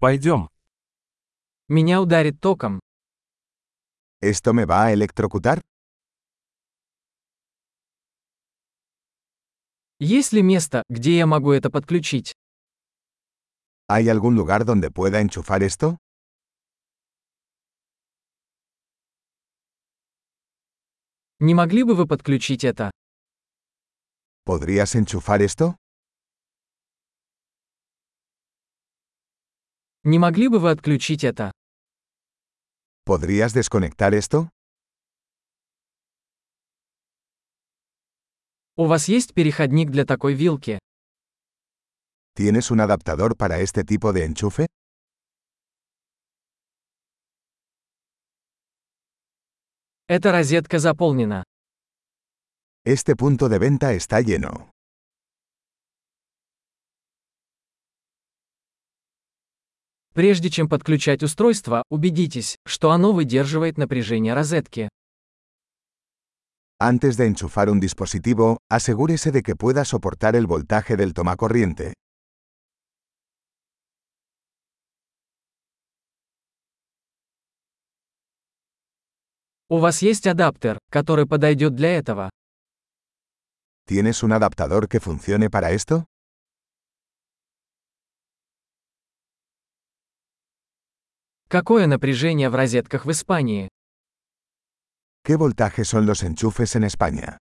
Пойдем. Меня ударит током. ¿Esto me va a electrocutar? Есть ли место, где я могу это подключить? ¿Hay algún lugar donde pueda enchufar esto? Не могли бы вы подключить это? ¿Podrías enchufar esto? Не могли бы вы отключить это? ¿Podrías desconectar esto? У вас есть переходник для такой вилки? ¿Tienes un adaptador para este tipo de enchufe? Эта розетка заполнена. Este punto de venta está lleno. Прежде чем подключать устройство, убедитесь, что оно выдерживает напряжение розетки. Antes de enchufar un dispositivo, asegúrese de que pueda soportar el voltaje del tomacorriente. У вас есть адаптер, который подойдет для этого? ¿Tienes un adaptador que funcione para esto? Какое напряжение в розетках в Испании? ¿Qué voltaje son los enchufes en España?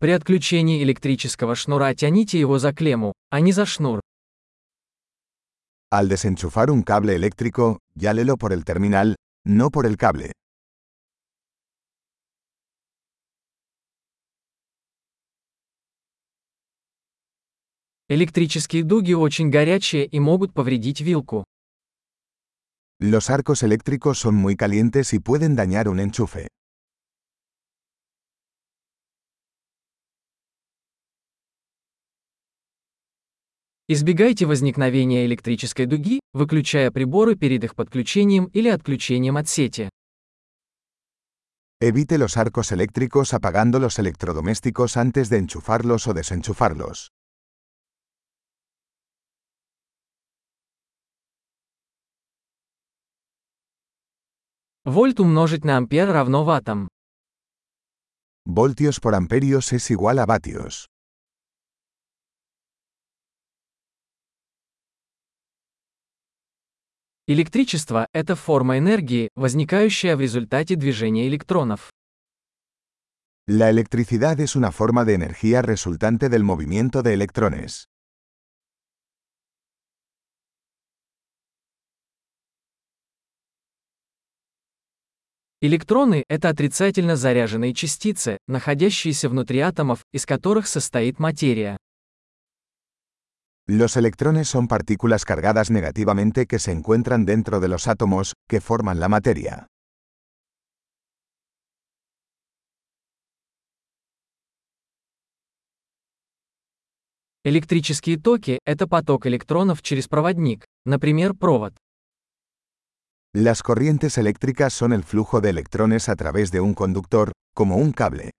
При отключении электрического шнура тяните его за клемму, а не за шнур. Al desenchufar un cable eléctrico, llálelo por el terminal, no por el cable. Электрические дуги очень горячие и могут повредить вилку. Los arcos eléctricos son muy calientes y pueden dañar un enchufe. Избегайте возникновения электрической дуги, выключая приборы перед их подключением или отключением от сети. Evite los arcos eléctricos apagando los electrodomésticos antes de enchufarlos o desenchufarlos. Вольт умножить на ампер равно ваттам. Voltios por amperios es igual a vatios. Электричество – это форма энергии, возникающая в результате движения электронов. La electricidad es una forma de energía resultante del movimiento de electrones. Электроны – это отрицательно заряженные частицы, находящиеся внутри атомов, из которых состоит материя. Los electrones son partículas cargadas negativamente que se encuentran dentro de los átomos, que forman la materia. Электрические токи – это поток электронов через проводник, например, провод. Las corrientes eléctricas son el flujo de electrones a través de un conductor, como un cable.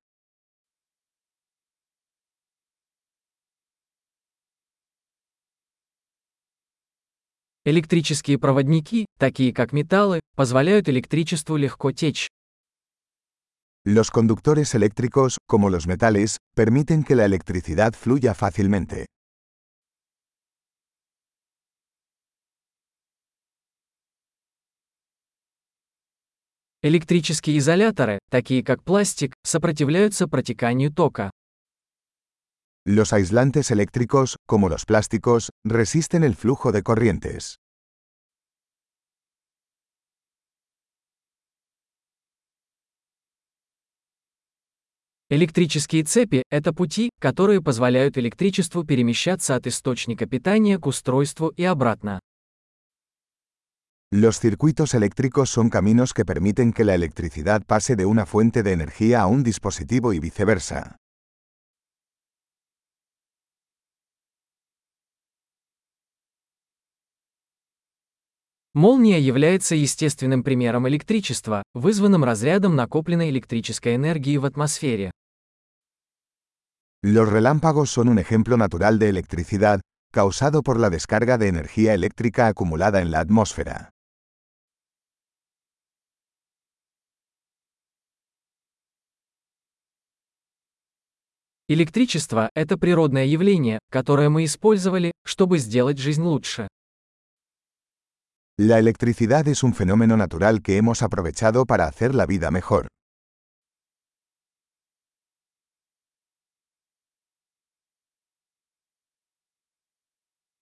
Электрические проводники, такие как металлы, позволяют электричеству легко течь. Los conductores eléctricos, como los metales, permiten que la electricidad fluya fácilmente. Электрические изоляторы, такие как пластик, сопротивляются протеканию тока. Los aislantes eléctricos, como los plásticos, resisten el flujo de corrientes. Электрические цепи – это пути, которые позволяют электричеству перемещаться от источника питания к устройству и обратно. Los circuitos eléctricos son caminos que permiten que la electricidad pase de una fuente de energía a un dispositivo y viceversa. Молния является естественным примером электричества, вызванным разрядом накопленной электрической энергии в атмосфере. Los relámpagos son un ejemplo natural de electricidad, causado por la descarga de energía eléctrica acumulada en la atmósfera. Электричество – это природное явление, которое мы использовали, чтобы сделать жизнь лучше. La electricidad es un fenómeno natural que hemos aprovechado para hacer la vida mejor.